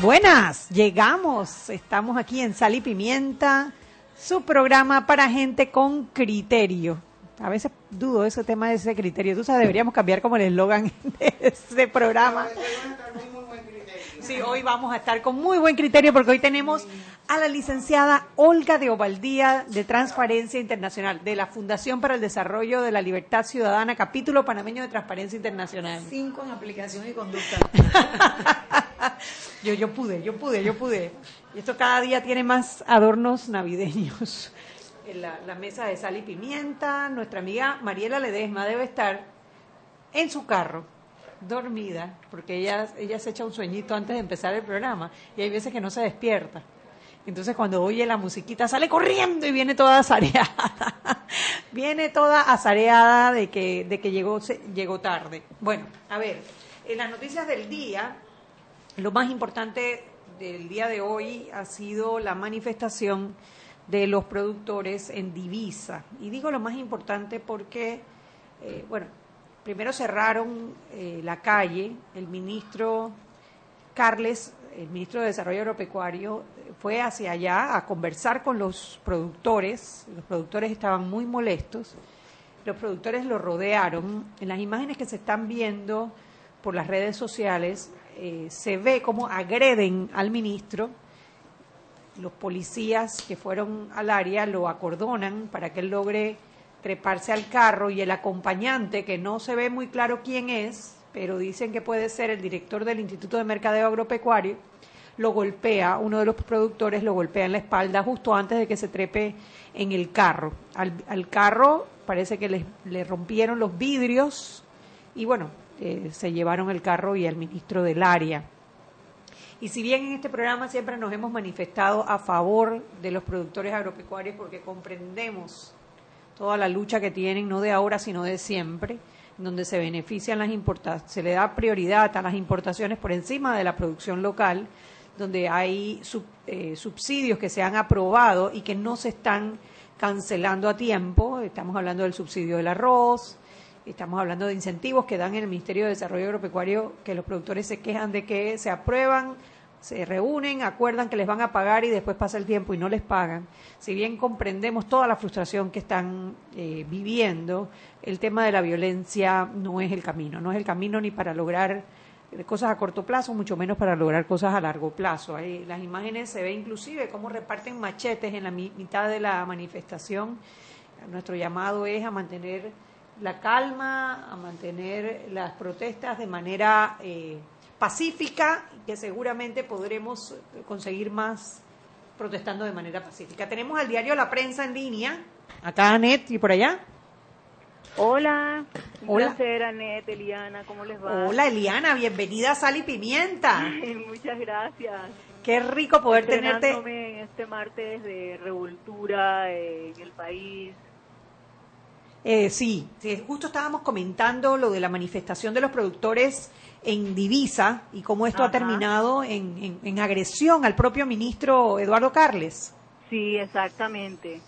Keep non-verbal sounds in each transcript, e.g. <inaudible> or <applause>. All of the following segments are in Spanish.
Buenas, llegamos. Estamos aquí en Sal y Pimienta, su programa para gente con criterio. A veces dudo ese tema de ese criterio. Tú sabes, deberíamos cambiar como el eslogan <laughs> de ese programa. Sí, hoy vamos a estar con muy buen criterio porque hoy tenemos a la licenciada Olga de Ovaldía de Transparencia Internacional de la Fundación para el Desarrollo de la Libertad Ciudadana, capítulo panameño de Transparencia Internacional. Cinco en aplicación y conducta. <laughs> <laughs> yo, yo pude, yo pude, yo pude. Y esto cada día tiene más adornos navideños. <laughs> En la, mesa de sal y pimienta, nuestra amiga Mariela Ledesma debe estar en su carro dormida, porque ella, ella se echa un sueñito antes de empezar el programa y hay veces que no se despierta. Entonces cuando oye la musiquita sale corriendo y viene toda azareada. <laughs> viene toda azareada de que, de que llegó, llegó tarde. Bueno, a ver, en las noticias del día, lo más importante del día de hoy ha sido la manifestación de los productores en divisa. Y digo lo más importante porque, eh, bueno, primero cerraron eh, la calle, el ministro Carles, el ministro de Desarrollo Agropecuario, fue hacia allá a conversar con los productores, los productores estaban muy molestos, los productores lo rodearon, en las imágenes que se están viendo por las redes sociales eh, se ve cómo agreden al ministro, los policías que fueron al área lo acordonan para que él logre treparse al carro y el acompañante, que no se ve muy claro quién es, pero dicen que puede ser el director del Instituto de Mercadeo Agropecuario, lo golpea, uno de los productores lo golpea en la espalda justo antes de que se trepe en el carro. Al, carro parece que le, rompieron los vidrios y bueno, eh, se llevaron el carro y al ministro del área. Y si bien en este programa siempre nos hemos manifestado a favor de los productores agropecuarios porque comprendemos toda la lucha que tienen, no de ahora, sino de siempre, donde se benefician las importaciones, se le da prioridad a las importaciones por encima de la producción local, donde hay eh, subsidios que se han aprobado y que no se están cancelando a tiempo. Estamos hablando del subsidio del arroz, estamos hablando de incentivos que dan en el Ministerio de Desarrollo Agropecuario, que los productores se quejan de que se aprueban se reúnen, acuerdan que les van a pagar y después pasa el tiempo y no les pagan. Si bien comprendemos toda la frustración que están eh, viviendo, el tema de la violencia no es el camino, no es el camino ni para lograr cosas a corto plazo, mucho menos para lograr cosas a largo plazo. Ahí, las imágenes se ve inclusive cómo reparten machetes en la mitad de la manifestación. Nuestro llamado es a mantener la calma, a mantener las protestas de manera eh, pacífica, que seguramente podremos conseguir más protestando de manera pacífica. Tenemos al diario La Prensa en línea, acá Anet y por allá. Hola, un Hola. placer Anet, Eliana, ¿cómo les va? Hola Eliana, bienvenida a Sal y Pimienta. <laughs> Muchas gracias. Qué rico poder tenerte. En este martes de revoltura en el país, eh, sí, justo estábamos comentando lo de la manifestación de los productores en divisa y cómo esto ha terminado en, agresión al propio ministro Eduardo Carles. Sí, exactamente.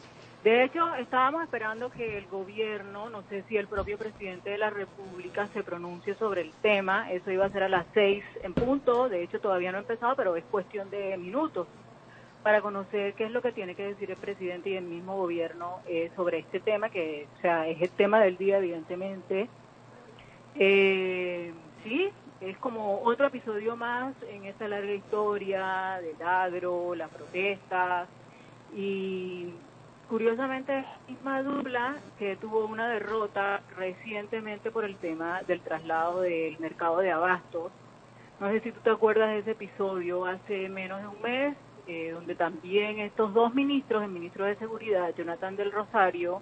De hecho, estábamos esperando que el gobierno, no sé si el propio presidente de la República se pronuncie sobre el tema. Eso iba a ser a las seis en punto. De hecho, todavía no ha empezado, pero es cuestión de minutos para conocer qué es lo que tiene que decir el presidente y el mismo gobierno eh, sobre este tema, que o sea, es el tema del día, evidentemente. Eh, sí, es como otro episodio más en esta larga historia del agro, las protestas y curiosamente la misma dupla que tuvo una derrota recientemente por el tema del traslado del mercado de abastos. No sé si tú te acuerdas de ese episodio hace menos de un mes, eh, donde también estos dos ministros, el ministro de Seguridad, Jonathan del Rosario,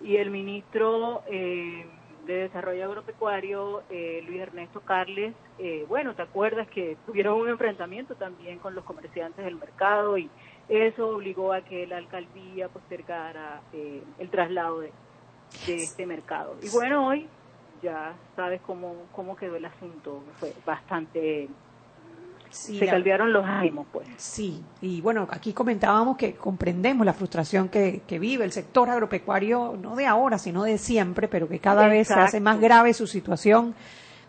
y el ministro eh, de Desarrollo Agropecuario, eh, Luis Ernesto Carles, eh, bueno, ¿te acuerdas que tuvieron un enfrentamiento también con los comerciantes del mercado y eso obligó a que la alcaldía postergara eh, el traslado de, este mercado? Y bueno, hoy ya sabes cómo, cómo quedó el asunto, fue bastante se cambiaron los ánimos, pues. Sí, y bueno, aquí comentábamos que comprendemos la frustración que, vive el sector agropecuario, no de ahora, sino de siempre, pero que cada vez se hace más grave su situación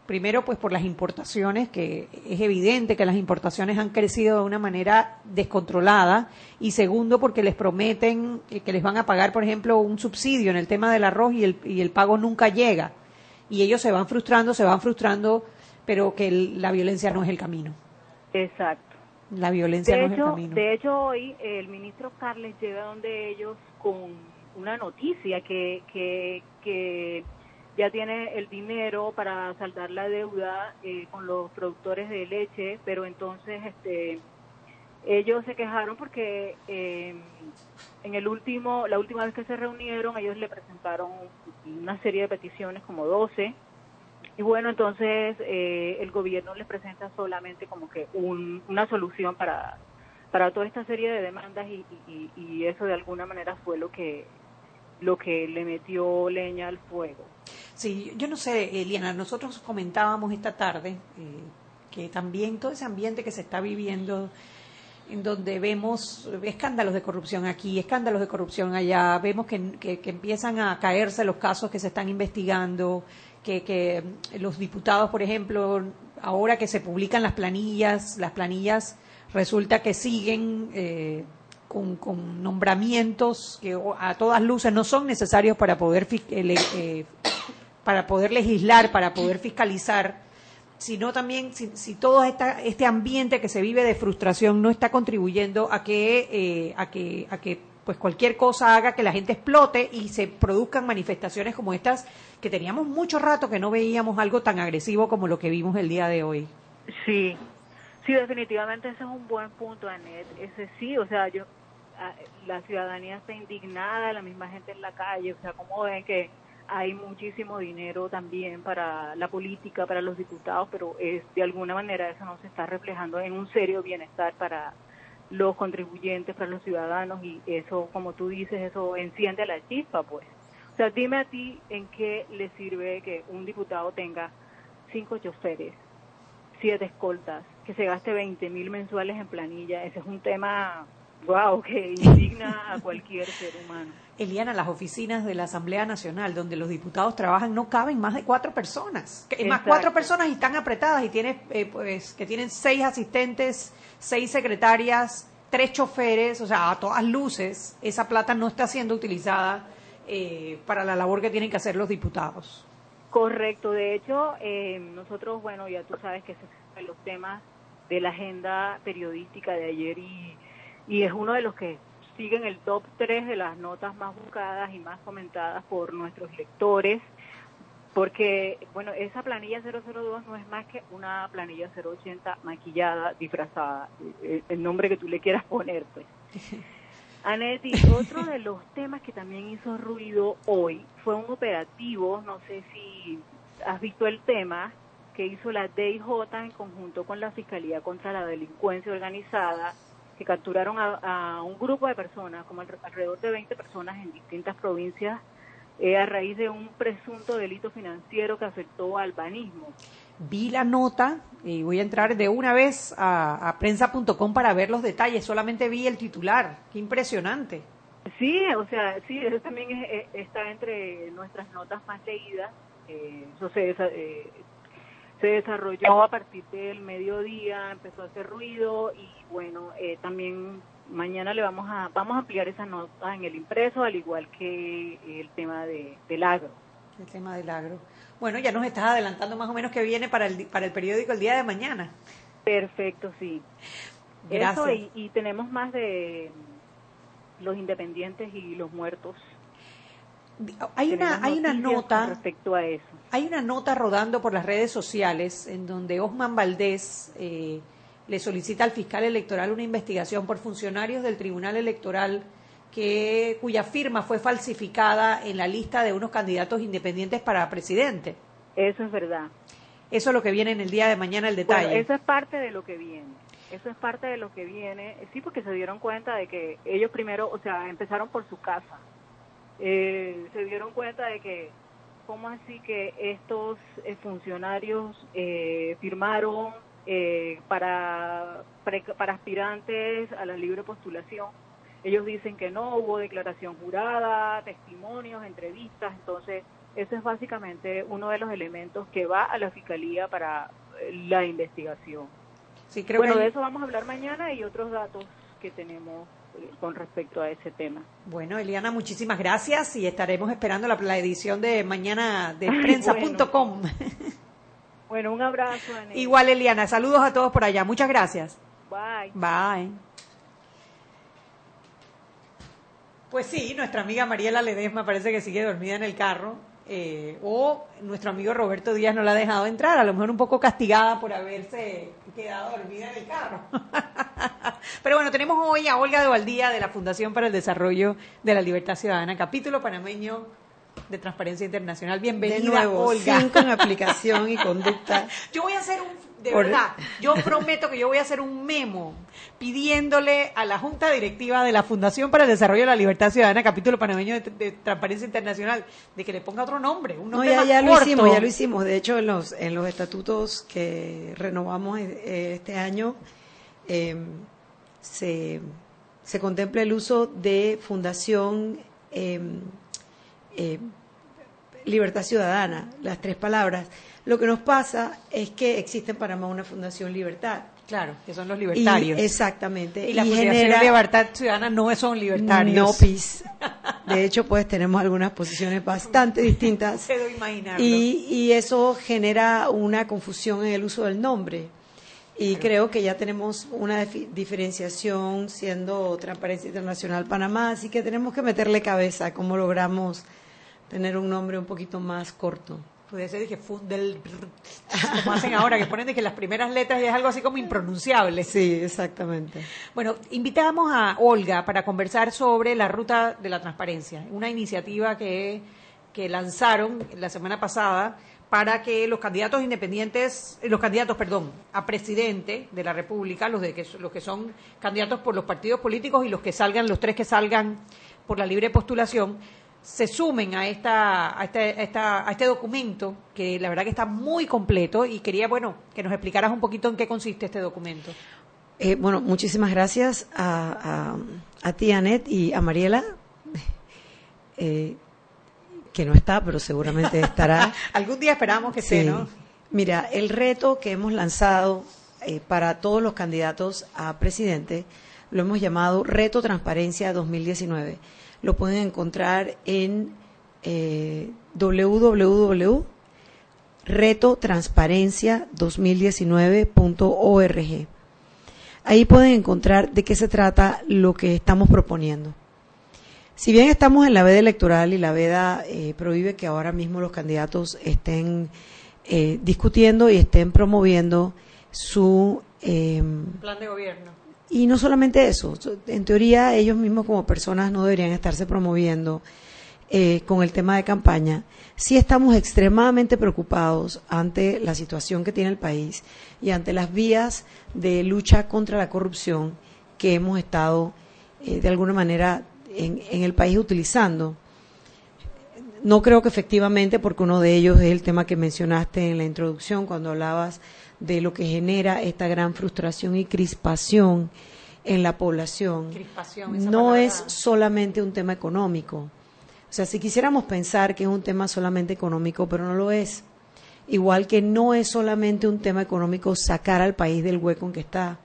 primero pues por las importaciones, que es evidente que las importaciones han crecido de una manera descontrolada, y segundo porque les prometen que les van a pagar, por ejemplo, un subsidio en el tema del arroz y el, y el pago nunca llega. Y ellos se van frustrando, se van frustrando, pero que la violencia no es el camino. Exacto. La violencia no es el camino. De hecho, hoy el ministro Carles llega donde ellos con una noticia que, que, que ya tiene el dinero para saldar la deuda eh, con los productores de leche, pero entonces este ellos se quejaron porque eh, en el último la última vez que se reunieron ellos le presentaron una serie de peticiones como 12 y bueno entonces eh, el gobierno les presenta solamente como que una solución para para toda esta serie de demandas y, eso de alguna manera fue lo que lo que le metió leña al fuego. Sí, yo no sé, Eliana, nosotros comentábamos esta tarde eh, que también todo ese ambiente que se está viviendo, en donde vemos escándalos de corrupción aquí, escándalos de corrupción allá, vemos que, que, empiezan a caerse los casos que se están investigando, que, que los diputados, por ejemplo, ahora que se publican las planillas, las planillas resulta que siguen eh, con, nombramientos que a todas luces no son necesarios para poder eh, para poder legislar, para poder fiscalizar, sino también si, todo esta, este ambiente que se vive de frustración no está contribuyendo a que eh, a que a que pues cualquier cosa haga que la gente explote y se produzcan manifestaciones como estas que teníamos mucho rato que no veíamos algo tan agresivo como lo que vimos el día de hoy. Sí, sí, definitivamente ese es un buen punto, Anet. Ese sí, o sea, yo la ciudadanía está indignada, la misma gente en la calle, o sea, como ven que hay muchísimo dinero también para la política, para los diputados, pero es de alguna manera eso no se está reflejando en un serio bienestar para los contribuyentes, para los ciudadanos y eso, como tú dices, eso enciende la chispa, pues. O sea, dime a ti en qué le sirve que un diputado tenga cinco choferes, siete escoltas, que se gaste 20 mil mensuales en planilla. Ese es un tema Wow, que indigna a cualquier ser humano. Eliana, las oficinas de la Asamblea Nacional, donde los diputados trabajan, no caben más de cuatro personas. Más cuatro personas y están apretadas y tienes, eh, pues, que tienen seis asistentes, seis secretarias, tres choferes, o sea, a todas luces, esa plata no está siendo utilizada eh, para la labor que tienen que hacer los diputados. Correcto. De hecho, eh, nosotros, bueno, ya tú sabes que es los temas de la agenda periodística de ayer y y es uno de los que sigue en el top 3 de las notas más buscadas y más comentadas por nuestros lectores, porque, bueno, esa planilla 002 no es más que una planilla 080 maquillada, disfrazada, el nombre que tú le quieras poner, pues. <laughs> Anetti, otro de los temas que también hizo ruido hoy fue un operativo, no sé si has visto el tema, que hizo la DIJ en conjunto con la Fiscalía contra la Delincuencia Organizada que capturaron a, un grupo de personas, como alrededor de 20 personas en distintas provincias, eh, a raíz de un presunto delito financiero que afectó al banismo. Vi la nota y voy a entrar de una vez a, a prensa.com para ver los detalles, solamente vi el titular, qué impresionante. Sí, o sea, sí, eso también está entre nuestras notas más leídas. Eh, eso se, eh, se desarrolló a partir del mediodía, empezó a hacer ruido y bueno, eh, también mañana le vamos a vamos a ampliar esa nota en el impreso, al igual que el tema de, del agro. El tema del agro. Bueno, ya nos estás adelantando más o menos que viene para el, para el periódico el día de mañana. Perfecto, sí. Gracias. Eso y tenemos más de los independientes y los muertos hay una, hay una nota respecto a eso. Hay una nota rodando por las redes sociales en donde Osman Valdés eh, le solicita al fiscal electoral una investigación por funcionarios del Tribunal Electoral que cuya firma fue falsificada en la lista de unos candidatos independientes para presidente. Eso es verdad. Eso es lo que viene en el día de mañana el detalle. eso es parte de lo que viene. Eso es parte de lo que viene. Sí, porque se dieron cuenta de que ellos primero, o sea, empezaron por su casa eh, se dieron cuenta de que, ¿cómo así que estos eh, funcionarios eh, firmaron eh, para, para aspirantes a la libre postulación? Ellos dicen que no, hubo declaración jurada, testimonios, entrevistas, entonces Ese es básicamente uno de los elementos que va a la Fiscalía para eh, la investigación. Sí, creo bueno, que... de eso vamos a hablar mañana y otros datos que tenemos con respecto a ese tema. Bueno, Eliana, muchísimas gracias y estaremos esperando la, la edición de mañana de prensa.com. <laughs> Bueno, un abrazo, Anel. Igual, Eliana, saludos a todos por allá. Muchas gracias. Bye. Bye. Pues sí, nuestra amiga Mariela Ledesma parece que sigue dormida en el carro. Eh, o nuestro amigo Roberto Díaz no la ha dejado entrar, a lo mejor un poco castigada por haberse quedado dormida en el carro. <laughs> Pero bueno, tenemos hoy a Olga de Valdía de la Fundación para el Desarrollo de la Libertad Ciudadana, capítulo panameño de Transparencia Internacional. Bienvenida, de nuevo, Olga. cinco en <laughs> aplicación y conducta. Yo voy a hacer un, de Por- verdad, yo prometo que yo voy a hacer un memo pidiéndole a la Junta Directiva de la Fundación para el Desarrollo de la Libertad Ciudadana, capítulo panameño de, de Transparencia Internacional, de que le ponga otro nombre, un No, nombre ya, más ya lo hicimos, ya lo hicimos. De hecho, en los, en los estatutos que renovamos eh, este año, eh, se, se contempla el uso de Fundación eh, eh, Libertad Ciudadana, las tres palabras. Lo que nos pasa es que existe en Panamá una Fundación Libertad. Claro, que son los Y, libertarios. exactamente. Y, la y Fundación genera- Libertad Ciudadana no son libertarios. No, pis. De hecho, pues tenemos algunas posiciones bastante distintas. <laughs> Puedo imaginarlo. Y, y eso genera una confusión en el uso del nombre. Y creo que ya tenemos una diferenciación siendo Transparencia Internacional Panamá, así que tenemos que meterle cabeza a cómo logramos tener un nombre un poquito más corto. Puede ser que Fundel, como hacen ahora, que ponen de que las primeras letras es algo así como impronunciable. Sí, exactamente. Bueno, invitamos a Olga para conversar sobre la ruta de la transparencia, una iniciativa que, que lanzaron la semana pasada para que los candidatos independientes, eh, los candidatos, perdón, a presidente de la República, los de que los que son candidatos por los partidos políticos y los que salgan, los tres que salgan por la libre postulación, se sumen a esta, a este, a esta- a este documento que la verdad que está muy completo y quería, bueno, que nos explicaras un poquito en qué consiste este documento. Eh, bueno, muchísimas gracias a, a, a ti, Anet, y a Mariela, <laughs> eh, que no está, pero seguramente estará. <laughs> Algún día esperamos que Sí. esté, ¿no? Mira, el reto que hemos lanzado eh, para todos los candidatos a presidente lo hemos llamado Reto Transparencia 2019. Lo pueden encontrar en eh, www.retotransparencia2019.org. Ahí pueden encontrar de qué se trata lo que estamos proponiendo. Si bien estamos en la veda electoral y la veda eh, prohíbe que ahora mismo los candidatos estén eh, discutiendo y estén promoviendo su... eh, Plan de gobierno. Y no solamente eso, so- en teoría ellos mismos como personas no deberían estarse promoviendo eh, con el tema de campaña. Sí estamos extremadamente preocupados ante la situación que tiene el país y ante las vías de lucha contra la corrupción que hemos estado eh, de alguna manera en, en el país utilizando. No creo que efectivamente, porque uno de ellos es el tema que mencionaste en la introducción cuando hablabas de lo que genera esta gran frustración y crispación en la población. Crispación, esa No palabra. es solamente un tema económico. O sea, si quisiéramos pensar que es un tema solamente económico, pero no lo es. Igual que no es solamente un tema económico sacar al país del hueco en que está,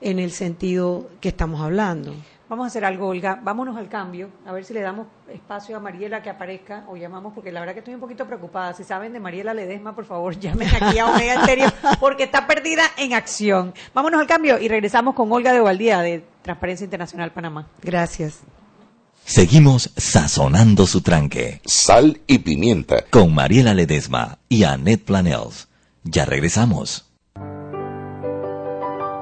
en el sentido que estamos hablando. Vamos a hacer algo, Olga. Vámonos al cambio, a ver si le damos espacio a Mariela que aparezca o llamamos, porque la verdad que estoy un poquito preocupada. Si saben de Mariela Ledesma, por favor, <laughs> llamen aquí a Omega Estéreo, porque está perdida en acción. Vámonos al cambio y regresamos con Olga de Valdía de Transparencia Internacional Panamá. Gracias. Seguimos sazonando su tranque Sal y pimienta. con Mariela Ledesma y Annette Planels. Ya regresamos.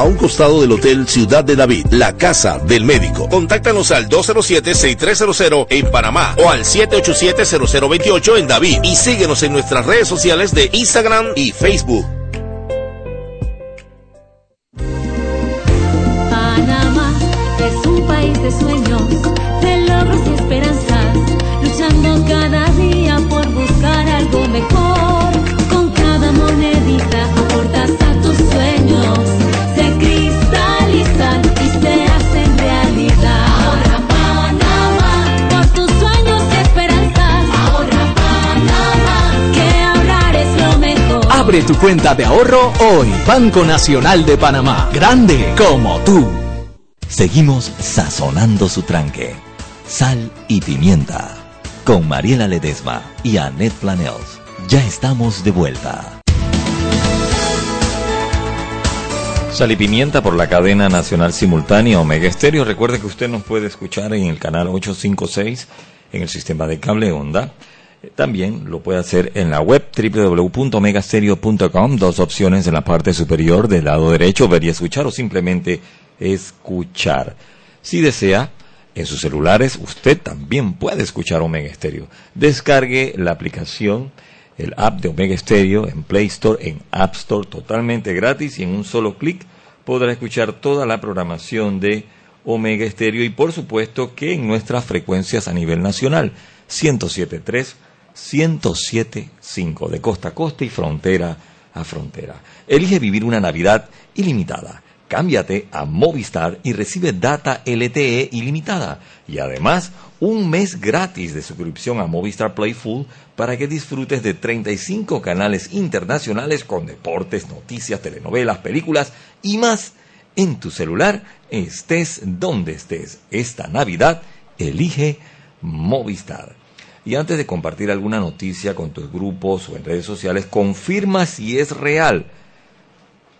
a un costado del Hotel Ciudad de David, la casa del médico. Contáctanos al 207-6300 en Panamá o al 787-0028 en David y síguenos en nuestras redes sociales de Instagram y Facebook. Panamá es un país de sueños, de logros y esperanzas, luchando cada Abre tu cuenta de ahorro hoy. Banco Nacional de Panamá. Grande como tú. Seguimos sazonando su tranque. Sal y pimienta. Con Mariela Ledesma y Annette Planels. Ya estamos de vuelta. Sal y Pimienta por la cadena nacional simultánea Omega Estéreo. Recuerde que usted nos puede escuchar en el canal 856 en el sistema de cable onda. También lo puede hacer en la web www.omegastereo.com. Dos opciones en la parte superior del lado derecho, ver y escuchar o simplemente escuchar. Si desea, en sus celulares usted también puede escuchar Omega Stereo. Descargue la aplicación, el app de Omega Stereo en Play Store, en App Store, totalmente gratis y en un solo clic podrá escuchar toda la programación de Omega Stereo y por supuesto que en nuestras frecuencias a nivel nacional, 107.3, 107.5, de costa a costa y frontera a frontera. Elige vivir una Navidad ilimitada. Cámbiate a Movistar y recibe data LTE ilimitada y además un mes gratis de suscripción a Movistar Play Full para que disfrutes de 35 canales internacionales con deportes, noticias, telenovelas, películas y más en tu celular, estés donde estés. Esta Navidad elige Movistar. Y antes de compartir alguna noticia con tus grupos o en redes sociales, confirma si es real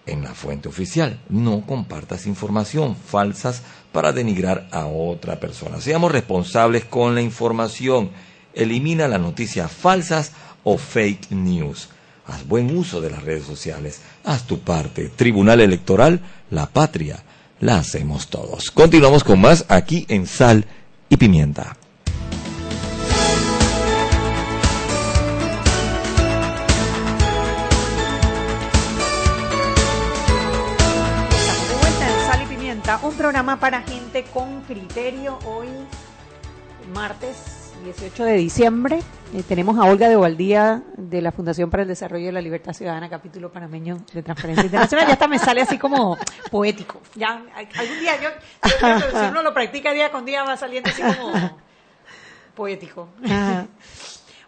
en la fuente oficial. No compartas información falsas para denigrar a otra persona. Seamos responsables con la información. Elimina las noticias falsas o fake news. Haz buen uso de las redes sociales. Haz tu parte. Tribunal Electoral, la patria, la hacemos todos. Continuamos con más aquí en Sal y Pimienta. Programa para gente con criterio. Hoy, martes 18 de diciembre, eh, tenemos a Olga de Ovaldía de la Fundación para el Desarrollo de la Libertad Ciudadana, capítulo panameño de Transparencia Internacional. Ya hasta me sale así como poético. Ya algún día yo, si uno lo practica día con día va saliendo así como poético. Ajá.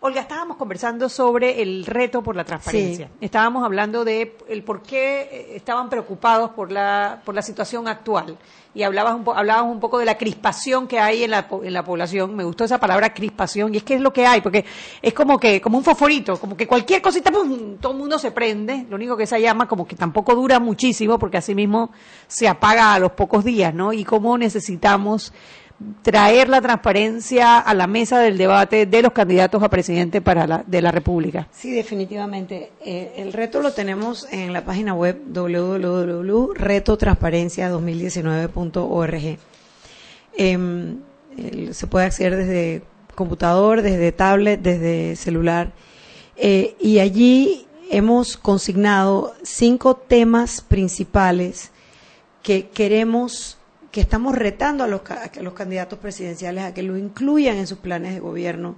Olga, estábamos conversando sobre el reto por la transparencia. Sí. Estábamos hablando de el por qué eh, estaban preocupados por la por la situación actual y hablabas un po- hablábamos un poco de la crispación que hay en la en la población. Me gustó esa palabra crispación y es que es lo que hay porque es como que como un fosforito, como que cualquier cosita ¡pum! todo el mundo se prende. Lo único que esa llama como que tampoco dura muchísimo porque así mismo se apaga a los pocos días, ¿no? Y cómo necesitamos traer la transparencia a la mesa del debate de los candidatos a presidente para la, de la República. Sí, definitivamente. Eh, el reto lo tenemos en la página web www.retotransparencia2019.org. Em, se puede acceder desde computador, desde tablet, desde celular. Eh, y allí hemos consignado cinco temas principales que queremos, que estamos retando a los, candidatos presidenciales a que lo incluyan en sus planes de gobierno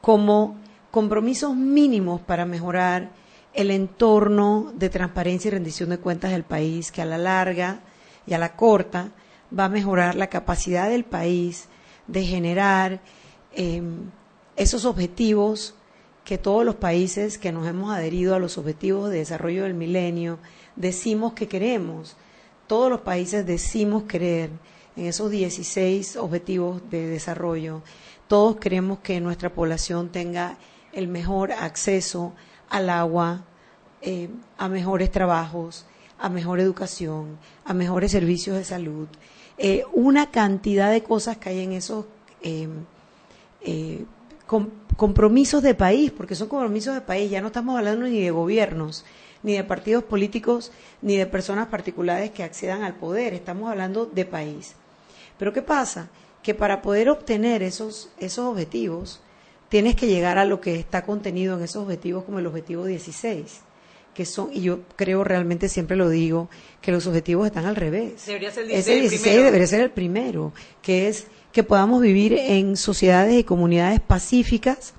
como compromisos mínimos para mejorar el entorno de transparencia y rendición de cuentas del país, que a la larga y a la corta va a mejorar la capacidad del país de generar eh, esos objetivos que todos los países que nos hemos adherido a los objetivos de desarrollo del milenio decimos que queremos. Todos los países decimos querer en esos 16 objetivos de desarrollo. Todos queremos que nuestra población tenga el mejor acceso al agua, eh, a mejores trabajos, a mejor educación, a mejores servicios de salud. Eh, una cantidad de cosas que hay en esos eh, compromisos de país, porque son compromisos de país, ya no estamos hablando ni de gobiernos, ni de partidos políticos, ni de personas particulares que accedan al poder, estamos hablando de país. Pero ¿qué pasa? Que para poder obtener esos, esos objetivos, tienes que llegar a lo que está contenido en esos objetivos como el objetivo 16, que son, y yo creo realmente siempre lo digo, que los objetivos están al revés. Debería ser el 16 Ese 16 debería ser el primero, que es que podamos vivir en sociedades y comunidades pacíficas,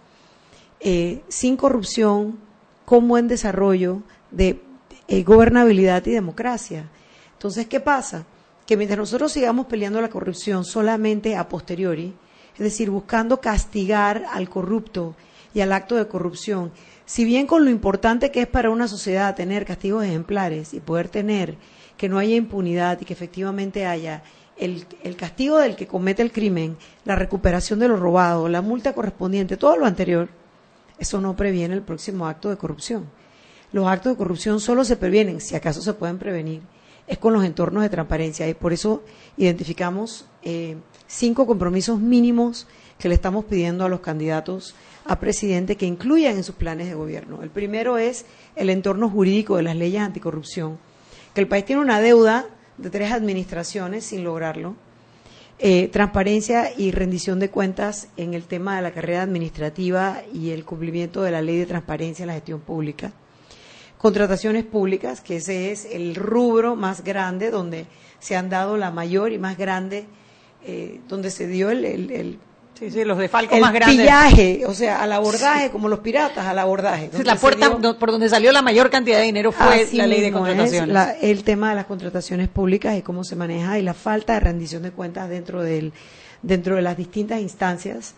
eh, sin corrupción, con buen desarrollo de eh, gobernabilidad y democracia. Entonces, ¿qué pasa? Que mientras nosotros sigamos peleando la corrupción solamente a posteriori, es decir, buscando castigar al corrupto y al acto de corrupción, si bien con lo importante que es para una sociedad tener castigos ejemplares y poder tener que no haya impunidad y que efectivamente haya el, castigo del que comete el crimen, la recuperación de lo robado, la multa correspondiente, todo lo anterior, eso no previene el próximo acto de corrupción. Los actos de corrupción solo se previenen, si acaso se pueden prevenir, es con los entornos de transparencia y por eso identificamos eh, cinco compromisos mínimos que le estamos pidiendo a los candidatos a presidente que incluyan en sus planes de gobierno. El primero es el entorno jurídico de las leyes anticorrupción, que el país tiene una deuda de tres administraciones sin lograrlo. Eh, transparencia y rendición de cuentas en el tema de la carrera administrativa y el cumplimiento de la ley de transparencia en la gestión pública. Contrataciones públicas, que ese es el rubro más grande donde se han dado la mayor y más grande, eh, donde se dio el, Sí, sí, los defalcos el más grandes. pillaje, o sea, al abordaje, como los piratas, al abordaje. la puerta por donde salió la mayor cantidad de dinero fue la ley de contrataciones. el tema de las contrataciones públicas y cómo se maneja y la falta de rendición de cuentas dentro del dentro de las distintas instancias,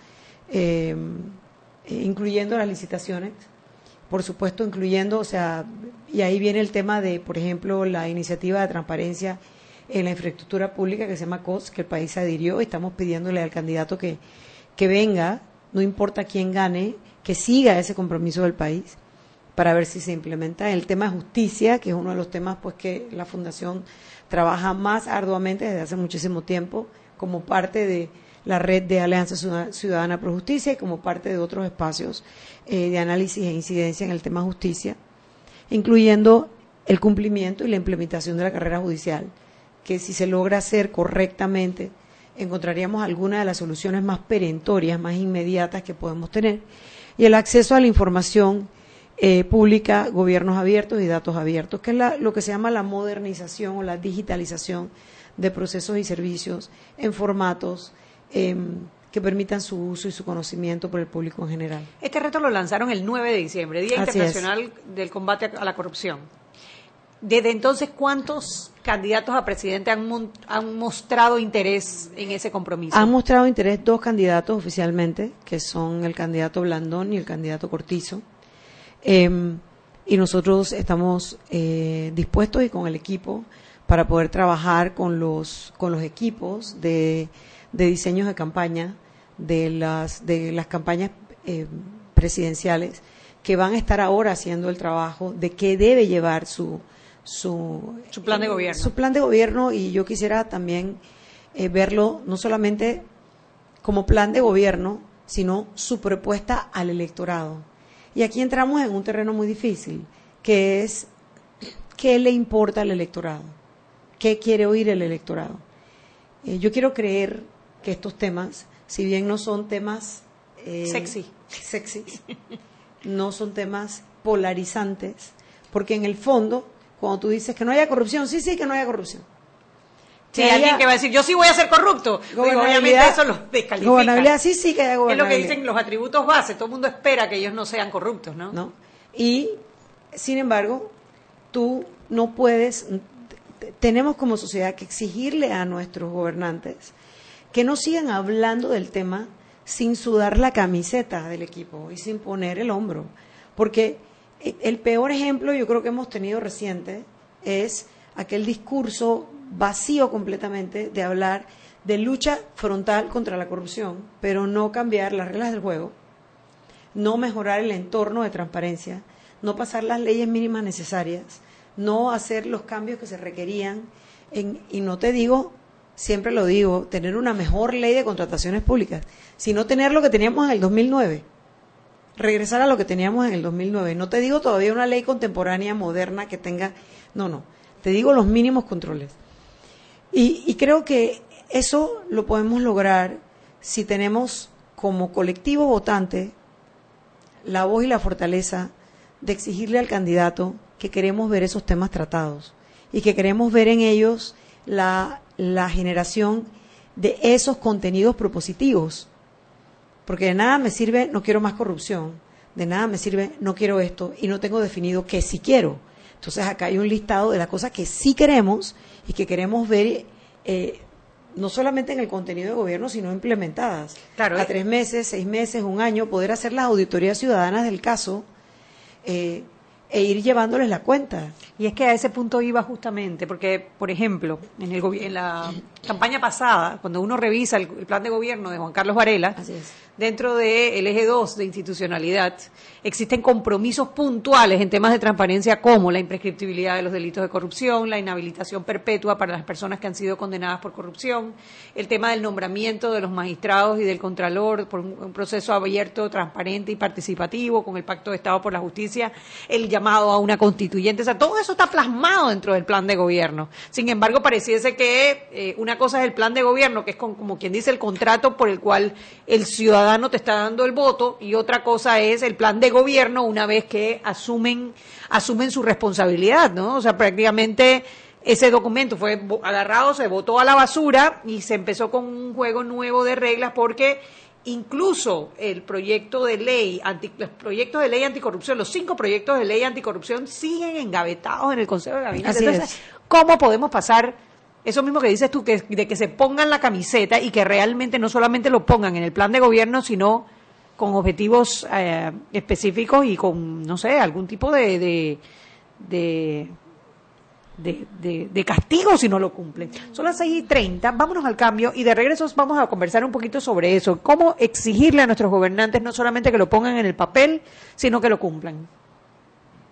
eh, incluyendo las licitaciones, por supuesto, incluyendo, o sea, y ahí viene el tema de, por ejemplo, la iniciativa de transparencia en la infraestructura pública que se llama COS, que el país adhirió, y estamos pidiéndole al candidato que que venga, no importa quién gane, que siga ese compromiso del país para ver si se implementa. El tema de justicia, que es uno de los temas pues que la Fundación trabaja más arduamente desde hace muchísimo tiempo como parte de la red de Alianza Ciudadana Pro Justicia y como parte de otros espacios eh, de análisis e incidencia en el tema justicia, incluyendo el cumplimiento y la implementación de la carrera judicial, que si se logra hacer correctamente encontraríamos algunas de las soluciones más perentorias, más inmediatas que podemos tener. Y el acceso a la información eh, pública, gobiernos abiertos y datos abiertos, que es lo que se llama la modernización o la digitalización de procesos y servicios en formatos em, que permitan su uso y su conocimiento por el público en general. Este reto lo lanzaron el 9 de diciembre, Día Internacional del Combate a la Corrupción. Desde entonces, ¿cuántos candidatos a presidente han, han, mostrado interés en ese compromiso? Han mostrado interés dos candidatos oficialmente, que son el candidato Blandón y el candidato Cortizo. Em, y nosotros estamos eh, dispuestos y con el equipo para poder trabajar con los, con los equipos de, de diseños de campaña de las, de las campañas eh, presidenciales que van a estar ahora haciendo el trabajo de qué debe llevar su, su, su plan de eh, gobierno. Su plan de gobierno y yo quisiera también eh, verlo no solamente como plan de gobierno, sino su propuesta al electorado. Y aquí entramos en un terreno muy difícil, que es qué le importa al electorado, qué quiere oír el electorado. Eh, yo quiero creer que estos temas, si bien no son temas sexy, sexy, <laughs> no son temas polarizantes, porque en el fondo cuando tú dices que no haya corrupción, sí, sí, que no haya corrupción. Sí, Que alguien que va a decir, yo sí voy a ser corrupto. Digo, obviamente gobernabilidad- eso los descalifica. Gobernabilidad, sí, sí que haya Es lo que gobernabilidad. dicen los atributos base. Todo el mundo espera que ellos no sean corruptos, ¿no? ¿no? Y, sin embargo, tú no puedes, tenemos como sociedad que exigirle a nuestros gobernantes que no sigan hablando del tema sin sudar la camiseta del equipo y sin poner el hombro. Porque eh, el peor ejemplo yo creo que hemos tenido reciente es aquel discurso vacío completamente de hablar de lucha frontal contra la corrupción, pero no cambiar las reglas del juego no mejorar el entorno de transparencia, no pasar las leyes mínimas necesarias, no hacer los cambios que se requerían. En- y no te digo, siempre lo digo, tener una mejor ley de contrataciones públicas, sino tener lo que teníamos en el 2009. Regresar a lo que teníamos en el 2009. No te digo todavía una ley contemporánea, moderna, que tenga... No, no. Te digo los mínimos controles. Y, y creo que eso lo podemos lograr si tenemos como colectivo votante la voz y la fortaleza de exigirle al candidato que queremos ver esos temas tratados y que queremos ver en ellos la, la generación de esos contenidos propositivos. Porque de nada me sirve, no quiero más corrupción, de nada me sirve, no quiero esto y no tengo definido qué sí quiero. Entonces acá hay un listado de las cosas que sí queremos y que queremos ver eh, no solamente en el contenido de gobierno, sino implementadas. Claro, a eh. tres meses, seis meses, un año, poder hacer las auditorías ciudadanas del caso eh, e ir llevándoles la cuenta. Y es que a ese punto iba justamente, porque, por ejemplo, en, el en la campaña pasada, cuando uno revisa el, el plan de gobierno de Juan Carlos Varela, dentro del eje 2 de institucionalidad, existen compromisos puntuales en temas de transparencia como la imprescriptibilidad de los delitos de corrupción, la inhabilitación perpetua para las personas que han sido condenadas por corrupción, el tema del nombramiento de los magistrados y del contralor por un, un proceso abierto, transparente y participativo con el Pacto de Estado por la Justicia, el llamado a una constituyente, o sea, todo eso está plasmado dentro del plan de gobierno. Sin embargo, pareciese que eh, una cosa es el plan de gobierno, que es con- como quien dice el contrato por el cual el ciudadano te está dando el voto, y otra cosa es el plan de gobierno una vez que asumen, asumen su responsabilidad, ¿no? O sea, prácticamente ese documento fue agarrado, se votó a la basura y se empezó con un juego nuevo de reglas porque incluso el proyecto de ley, anti- los proyectos de ley anticorrupción, los cinco proyectos de ley anticorrupción siguen engavetados en el Consejo de Gabinete. Así Entonces, es. ¿cómo podemos pasar eso mismo que dices tú, que, de que se pongan la camiseta y que realmente no solamente lo pongan en el plan de gobierno, sino con objetivos eh, específicos y con, no sé, algún tipo de, de, de, de, castigo si no lo cumplen. Son las 6 y 30, vámonos al cambio y de regreso vamos a conversar un poquito sobre eso, cómo exigirle a nuestros gobernantes no solamente que lo pongan en el papel, sino que lo cumplan.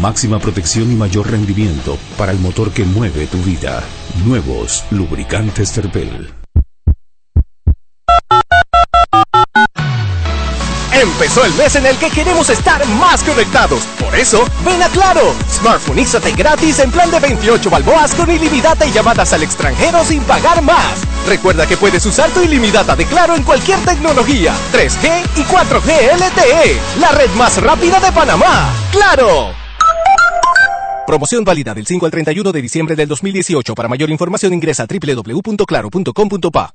Máxima protección y mayor rendimiento para el motor que mueve tu vida. Nuevos lubricantes Terpel. Empezó el mes en el que queremos estar más conectados. Por eso, ven a Claro. Smartphoneízate gratis en plan de 28 balboas con ilimitada y llamadas al extranjero sin pagar más. Recuerda que puedes usar tu ilimitada de Claro en cualquier tecnología, 3G y 4G LTE, la red más rápida de Panamá. ¡Claro! Promoción válida del 5 al 31 de diciembre del 2018. Para mayor información ingresa a www.claro.com.pa.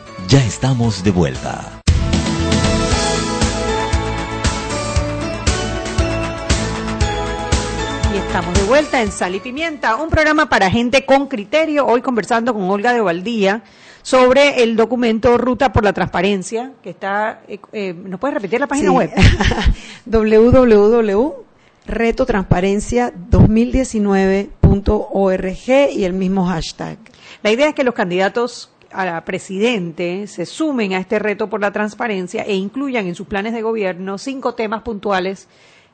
Ya estamos de vuelta. Y estamos de vuelta en Sal y Pimienta, un programa para gente con criterio. Hoy conversando con Olga de Valdía sobre el documento Ruta por la Transparencia, que está, eh, eh, ¿nos puedes repetir la página Sí. web? <laughs> www.retotransparencia2019.org y el mismo hashtag. La idea es que los candidatos a la presidente se sumen a este reto por la transparencia e incluyan en sus planes de gobierno cinco temas puntuales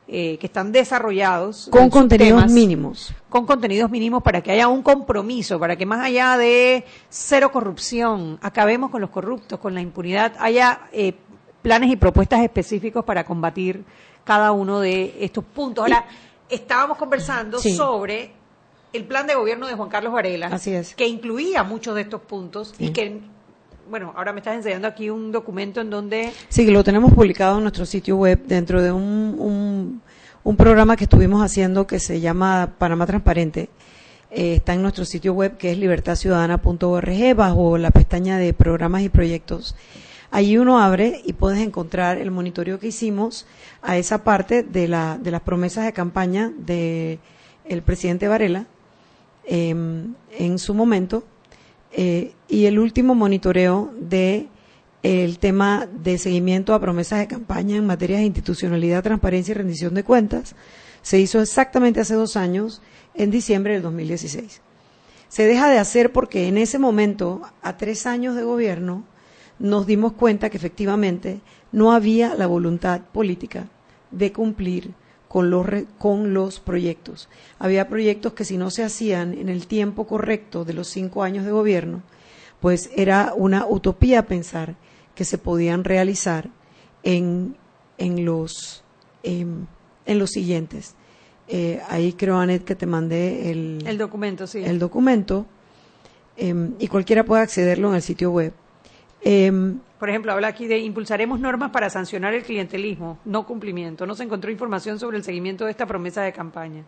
eh, que están desarrollados Con en contenidos subtemas, mínimos. con contenidos mínimos para que haya un compromiso, para que más allá de cero corrupción, acabemos con los corruptos, con la impunidad, haya eh, planes y propuestas específicos para combatir cada uno de estos puntos. Ahora, estábamos conversando Sí. sobre el plan de gobierno de Juan Carlos Varela, Así es. que incluía muchos de estos puntos y que, bueno, ahora me estás enseñando aquí un documento en donde Sí, lo tenemos publicado en nuestro sitio web dentro de un, un, un programa que estuvimos haciendo que se llama Panamá Transparente. Eh, está en nuestro sitio web que es libertadciudadana.org bajo la pestaña de programas y proyectos. Allí uno abre y puedes encontrar el monitoreo que hicimos a esa parte de, la, de las promesas de campaña de el presidente Varela eh, en su momento eh, y el último monitoreo de el tema de seguimiento a promesas de campaña en materias de institucionalidad, transparencia y rendición de cuentas se hizo exactamente hace dos años, en diciembre del 2016. Se deja de hacer porque en ese momento, a tres años de gobierno, nos dimos cuenta que efectivamente no había la voluntad política de cumplir con los, re- con los proyectos. Había proyectos que si no se hacían en el tiempo correcto de los cinco años de gobierno, pues era una utopía pensar que se podían realizar en, en, los, em, en los siguientes. Eh, ahí creo, Anet, que te mandé el, el documento, sí. el documento em, y cualquiera puede accederlo en el sitio web. Em, Por ejemplo, habla aquí de impulsaremos normas para sancionar el clientelismo, no cumplimiento. No se encontró información sobre el seguimiento de esta promesa de campaña.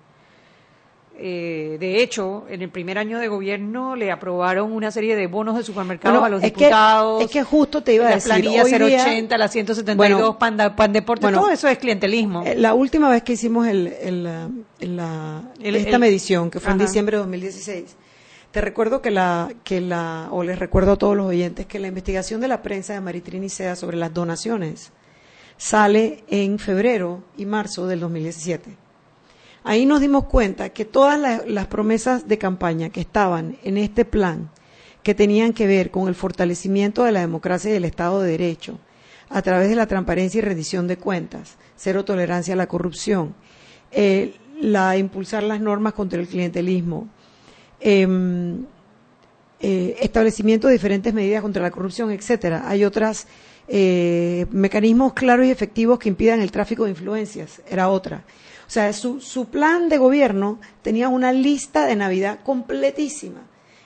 Eh, de hecho, en el primer año de gobierno le aprobaron una serie de bonos de supermercados Bueno, a los es que- diputados. es que justo te iba a la decir, planilla hoy día- 080, la 172, Bueno, pan, pan deporte, bueno, todo eso es clientelismo. Eh, La última vez que hicimos el, el, la- la- El- esta medición, que fue en diciembre de 2016, te recuerdo que la, que la, o les recuerdo a todos los oyentes, que la investigación de la prensa de Maritrini Sea sobre las donaciones sale en febrero y marzo del 2017. Ahí nos dimos cuenta que todas la- las promesas de campaña que estaban en este plan, que tenían que ver con el fortalecimiento de la democracia y del Estado de Derecho, a través de la transparencia y rendición de cuentas, cero tolerancia a la corrupción, eh, la impulsar las normas contra el clientelismo, em, eh, establecimiento de diferentes medidas contra la corrupción, etcétera. Hay otros mecanismos claros y efectivos que impidan el tráfico de influencias, era otra. O sea, su, su plan de gobierno tenía una lista de Navidad completísima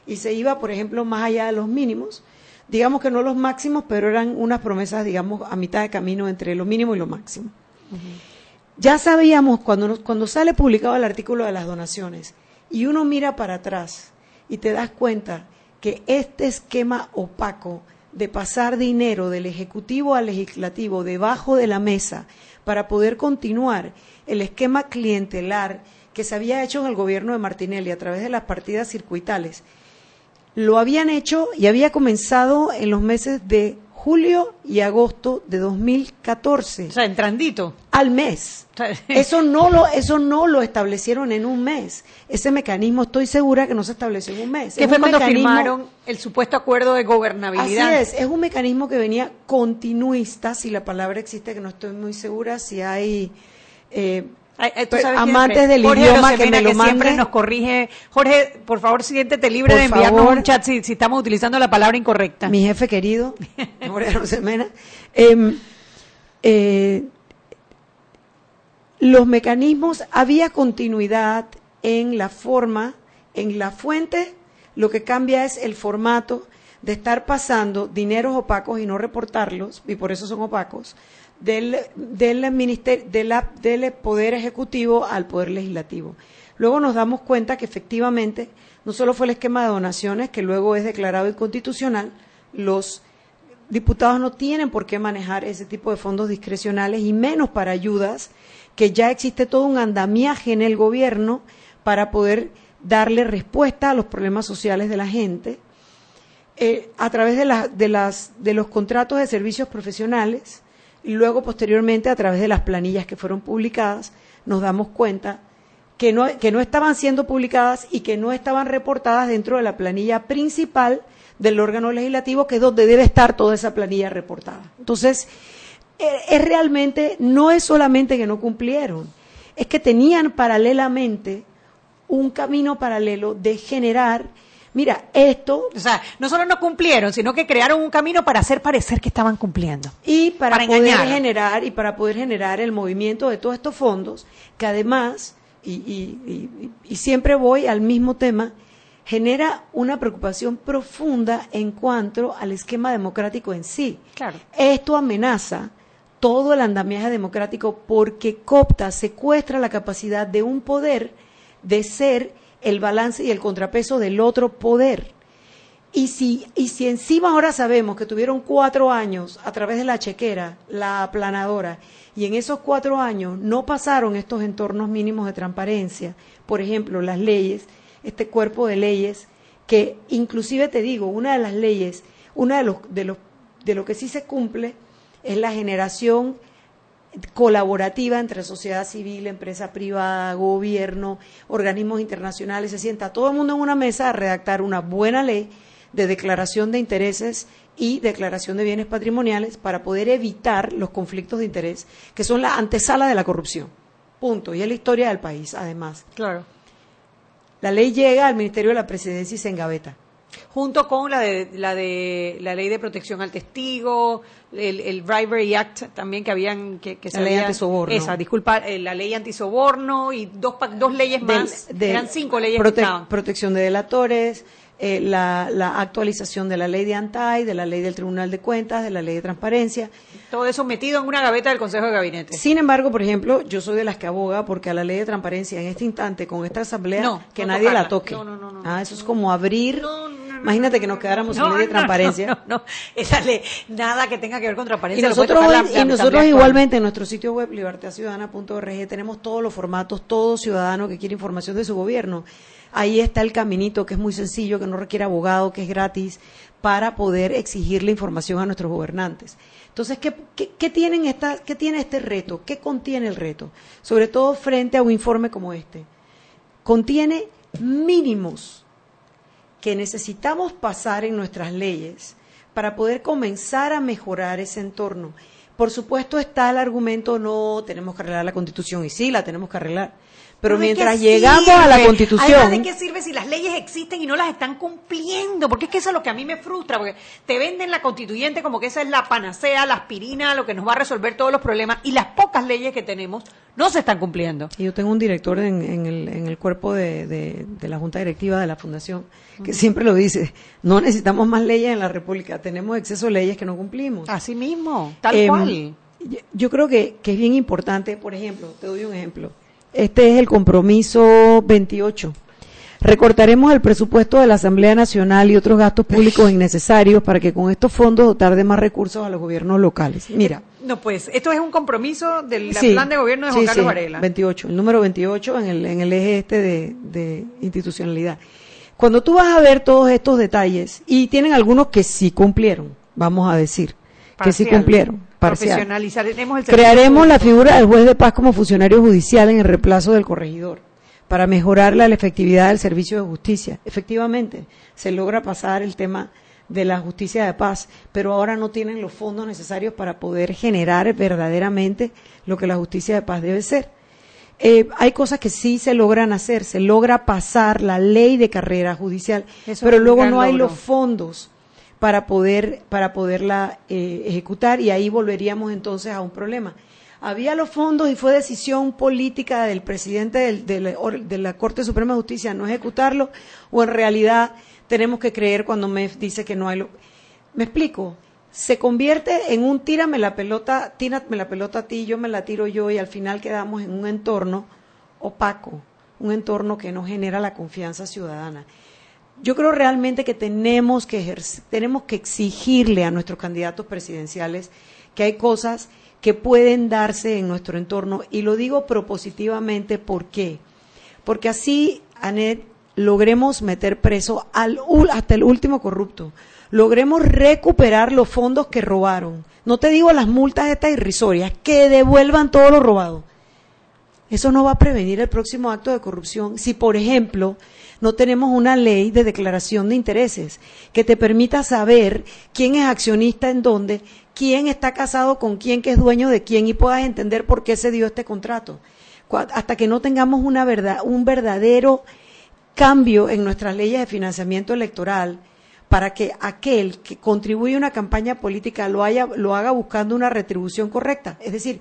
y se iba, por ejemplo, más allá de los mínimos, digamos que no los máximos, pero eran unas promesas, digamos, a mitad de camino entre lo mínimo y lo máximo. Ya sabíamos cuando, nos- cuando sale publicado el artículo de las donaciones y uno mira para atrás y te das cuenta que este esquema opaco de pasar dinero del Ejecutivo al Legislativo debajo de la mesa para poder continuar el esquema clientelar que se había hecho en el gobierno de Martinelli a través de las partidas circuitales, lo habían hecho y había comenzado en los meses de julio y agosto de 2014 O sea, entrandito. al mes. <laughs> Eso no lo eso no lo establecieron en un mes. Ese mecanismo estoy segura que no se estableció en un mes. que fue cuando firmaron el supuesto acuerdo de Así gobernabilidad. es, es un mecanismo que venía continuista, si la palabra existe, que no estoy muy segura, si hay eh, Sabes amantes siempre, del Jorge idioma Arosemena, que me lo siempre mande. nos corrige. Jorge, por favor, siéntete libre Por de enviarnos favor. un chat si, si estamos utilizando la palabra incorrecta. mi jefe querido, <laughs> Jorge Arosemena, em, eh, los mecanismos, había continuidad en la forma, en la fuente, lo que cambia es el formato de estar pasando dineros opacos y no reportarlos, y por eso son opacos, del, del, del Poder Ejecutivo al Poder Legislativo. Luego nos damos cuenta que efectivamente no solo fue el esquema de donaciones, que luego es declarado inconstitucional, los diputados no tienen por qué manejar ese tipo de fondos discrecionales y menos para ayudas, que ya existe todo un andamiaje en el gobierno para poder darle respuesta a los problemas sociales de la gente eh, a través de, la- de las, de los contratos de servicios profesionales y luego posteriormente a través de las planillas que fueron publicadas, nos damos cuenta que no, que no estaban siendo publicadas y que no estaban reportadas dentro de la planilla principal del órgano legislativo, que es donde debe estar toda esa planilla reportada. Entonces, eh, es realmente, no es solamente que no cumplieron, es que tenían paralelamente un camino paralelo de generar, mira, esto O sea, no solo no cumplieron, sino que crearon un camino para hacer parecer que estaban cumpliendo. y para, Para poder engañar. generar y para poder generar el movimiento de todos estos fondos que además y, y- y- y siempre voy al mismo tema genera una preocupación profunda en cuanto al esquema democrático en sí Claro. esto amenaza todo el andamiaje democrático porque coopta, secuestra la capacidad de un poder de ser el balance y el contrapeso del otro poder. Y si, y si encima ahora sabemos que tuvieron cuatro años a través de la chequera, la aplanadora, y en esos cuatro años no pasaron estos entornos mínimos de transparencia, por ejemplo, las leyes, este cuerpo de leyes, que inclusive te digo, una de las leyes, una de los, de los, de lo que sí se cumple es la generación colaborativa entre sociedad civil, empresa privada, gobierno, organismos internacionales, se sienta todo el mundo en una mesa a redactar una buena ley de declaración de intereses y declaración de bienes patrimoniales para poder evitar los conflictos de interés, que son la antesala de la corrupción. Punto. Y es la historia del país, además. Claro. La ley llega al Ministerio de la Presidencia y se engaveta. Junto con la de la de la ley de protección al testigo, el, el Bribery Act también que habían que, que se La ley había- antisoborno. Esa, disculpa, eh, la ley antisoborno y dos dos leyes Del- más. eran cinco leyes prote- que protección de delatores, eh, la, la actualización de la ley de ANTAI, de la ley del Tribunal de Cuentas, de la ley de transparencia. Todo eso metido en una gaveta del Consejo de Gabinete. Sin embargo, por ejemplo, yo soy de las que aboga porque a la ley de transparencia en este instante, con esta asamblea, No, que no nadie la toque. No, no, no, no, ah, eso es como abrir. Imagínate que nos quedáramos sin No, ley de transparencia. No, no, no. Esa ley, nada que tenga que ver con Y transparencia. puede nosotros, la- la y nosotros igualmente en nuestro sitio web libertadciudadana.org tenemos todos los formatos, todo ciudadano que quiere información de su gobierno. Ahí está el caminito que es muy sencillo, que no requiere abogado, que es gratis, para poder exigirle información a nuestros gobernantes. Entonces, ¿qué, qué, qué tienen esta, ¿qué tiene este reto? ¿Qué contiene el reto? Sobre todo frente a un informe como este. Contiene mínimos que necesitamos pasar en nuestras leyes para poder comenzar a mejorar ese entorno. Por supuesto está el argumento, no, tenemos que arreglar la constitución, y sí, la tenemos que arreglar. Pero ¿de mientras llegamos a la constitución, Además, ¿de qué sirve si las leyes existen y no las están cumpliendo? Porque es que eso es lo que a mí me frustra, porque te venden la constituyente como que esa es la panacea, la aspirina, lo que nos va a resolver todos los problemas, y las pocas leyes que tenemos no se están cumpliendo. Y yo tengo un director en, en el, en el cuerpo de, de- de la Junta Directiva de la Fundación que siempre lo dice, no necesitamos más leyes en la República, tenemos exceso de leyes que no cumplimos. Así mismo, tal Em, cual. yo- Yo creo que, que es bien importante, por ejemplo, te doy un ejemplo. Este es el compromiso 28. Recortaremos el presupuesto de la Asamblea Nacional y otros gastos públicos innecesarios para que con estos fondos dotar de más recursos a los gobiernos locales. Mira, No, pues, esto es un compromiso del Sí, plan de gobierno de Juan sí, Carlos sí, Varela. 28, el número 28 en el, en el eje este de, de institucionalidad. Cuando tú vas a ver todos estos detalles, y tienen algunos que sí cumplieron, vamos a decir, que sí cumplieron, parcial. Profesionalizaremos el Crearemos la figura del juez de paz como funcionario judicial en el reemplazo del corregidor para mejorar la efectividad del servicio de justicia. Efectivamente, se logra pasar el tema de la justicia de paz, pero ahora no tienen los fondos necesarios para poder generar verdaderamente lo que la justicia de paz debe ser. Eh, hay cosas que sí se logran hacer, se logra pasar la ley de carrera judicial, Eso pero luego no hay logro. los fondos para poder para poderla eh, ejecutar y ahí volveríamos entonces a un problema. había los fondos y fue decisión política del presidente del- de la Corte Suprema de Justicia no ejecutarlo, o en realidad tenemos que creer cuando me dice que no hay... Lo... Me explico. Se convierte en un tírame la pelota, tírame la pelota a ti, yo me la tiro yo y al final quedamos en un entorno opaco, un entorno que no genera la confianza ciudadana. Yo creo realmente que tenemos que tenemos que exigirle a nuestros candidatos presidenciales que hay cosas que pueden darse en nuestro entorno y lo digo propositivamente ¿por qué? Porque así Anet logremos meter preso al hasta el último corrupto, logremos recuperar los fondos que robaron. No te digo las multas estas irrisorias, que devuelvan todo lo robado. Eso no va a prevenir el próximo acto de corrupción si, por ejemplo, no tenemos una ley de declaración de intereses que te permita saber quién es accionista en dónde, quién está casado con quién, que es dueño de quién y puedas entender por qué se dio este contrato. Hasta que no tengamos una verdad, un verdadero cambio en nuestras leyes de financiamiento electoral para que aquel que contribuye a una campaña política lo, haya, lo haga buscando una retribución correcta. Es decir,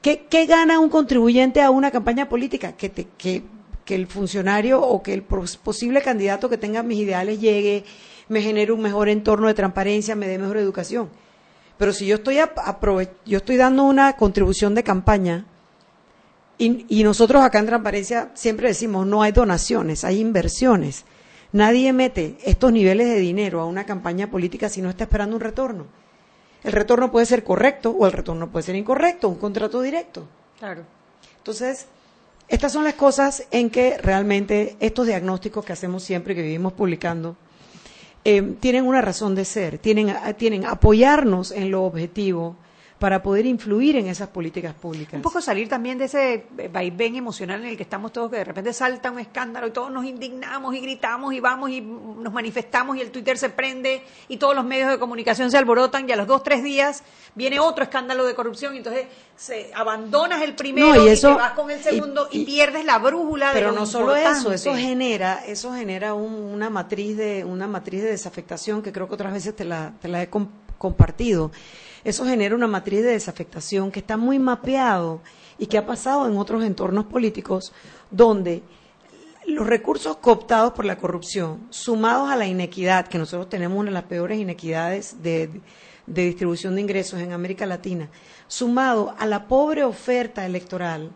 ¿qué, qué gana un contribuyente a una campaña política? Que, te- que, que el funcionario o que el pos- posible candidato que tenga mis ideales llegue, me genere un mejor entorno de transparencia, me dé mejor educación. Pero si yo estoy, yo estoy dando una contribución de campaña, y, y nosotros acá en Transparencia siempre decimos, no hay donaciones, hay inversiones. Nadie mete estos niveles de dinero a una campaña política si no está esperando un retorno. El retorno puede ser correcto o el retorno puede ser incorrecto, un contrato directo. Claro. Entonces, estas son las cosas en que realmente estos diagnósticos que hacemos siempre, que vivimos publicando, eh, tienen una razón de ser, tienen, tienen apoyarnos en lo objetivo para poder influir en esas políticas públicas. Un poco salir también de ese vaivén emocional en el que estamos todos, que de repente salta un escándalo y todos nos indignamos y gritamos y vamos y nos manifestamos y el Twitter se prende y todos los medios de comunicación se alborotan y a los dos, tres días viene otro escándalo de corrupción y entonces se, abandonas el primero No, y eso- y te vas con el segundo y, y- pierdes la brújula de Pero lo no solo eso, importante. eso genera, eso genera un- una matriz de una matriz de desafectación que creo que otras veces te la, te la he com- compartido. Eso genera una matriz de desafectación que está muy mapeado y que ha pasado en otros entornos políticos donde los recursos cooptados por la corrupción, sumados a la inequidad, que nosotros tenemos una de las peores inequidades de, de distribución de ingresos en América Latina, sumado a la pobre oferta electoral,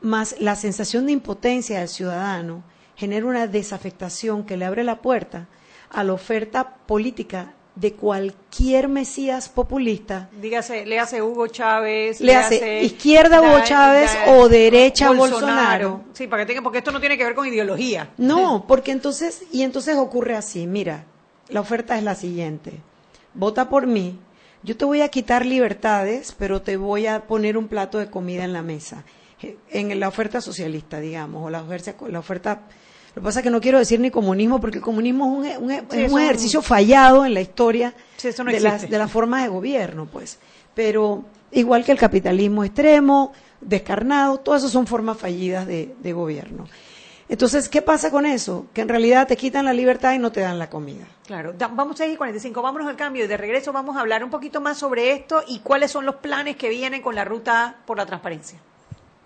más la sensación de impotencia del ciudadano genera una desafectación que le abre la puerta a la oferta política de cualquier mesías populista, Dígase, le hace Hugo Chávez, le hace izquierda Hugo Chávez o derecha Bolsonaro. Sí, para que tenga, porque esto no tiene que ver con ideología. No, porque entonces, y entonces ocurre así, mira, la oferta es la siguiente, vota por mí, yo te voy a quitar libertades, pero te voy a poner un plato de comida en la mesa, en la oferta socialista, digamos, o la oferta, la oferta lo que pasa es que no quiero decir ni comunismo, porque el comunismo es un, un- Sí, es un ejercicio fallado en la historia Sí, eso no de, las, de las formas de gobierno, pues. Pero igual que el capitalismo extremo, descarnado, todas esas son formas fallidas de, de gobierno. Entonces, ¿qué pasa con eso? Que en realidad te quitan la libertad y no te dan la comida. Claro, vamos a 6 y 45, vámonos al cambio y de regreso vamos a hablar un poquito más sobre esto y cuáles son los planes que vienen con la ruta por la transparencia.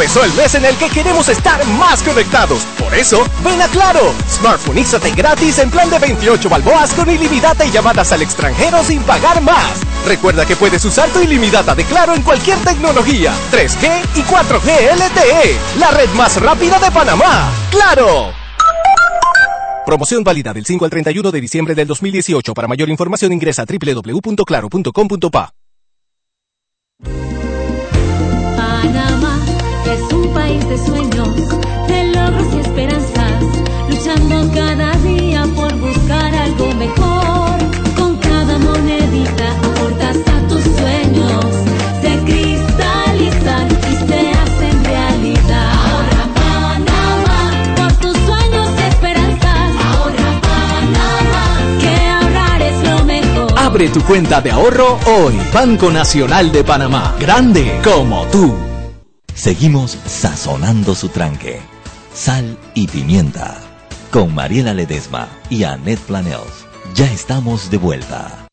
Empezó el mes en el que queremos estar más conectados. Por eso, ven a Claro. Smartphoneízate gratis en plan de 28 balboas con ilimitada y llamadas al extranjero sin pagar más. Recuerda que puedes usar tu ilimitada de Claro en cualquier tecnología, 3G y 4G LTE, la red más rápida de Panamá. ¡Claro! Promoción válida del 5 al 31 de diciembre del 2018. Para mayor información ingresa a www.claro.com.pa. es un país de sueños, de logros y esperanzas, luchando cada día por buscar algo mejor. Con cada monedita aportas a tus sueños, se cristalizan y se hacen realidad. Ahorra Panamá, por tus sueños y esperanzas. Ahorra Panamá, que ahorrar es lo mejor. Abre tu cuenta de ahorro hoy. Banco Nacional de Panamá. Grande como tú. Seguimos sazonando su tranque. Sal y pimienta. Con Mariela Ledesma y Annette Planels. Ya estamos de vuelta.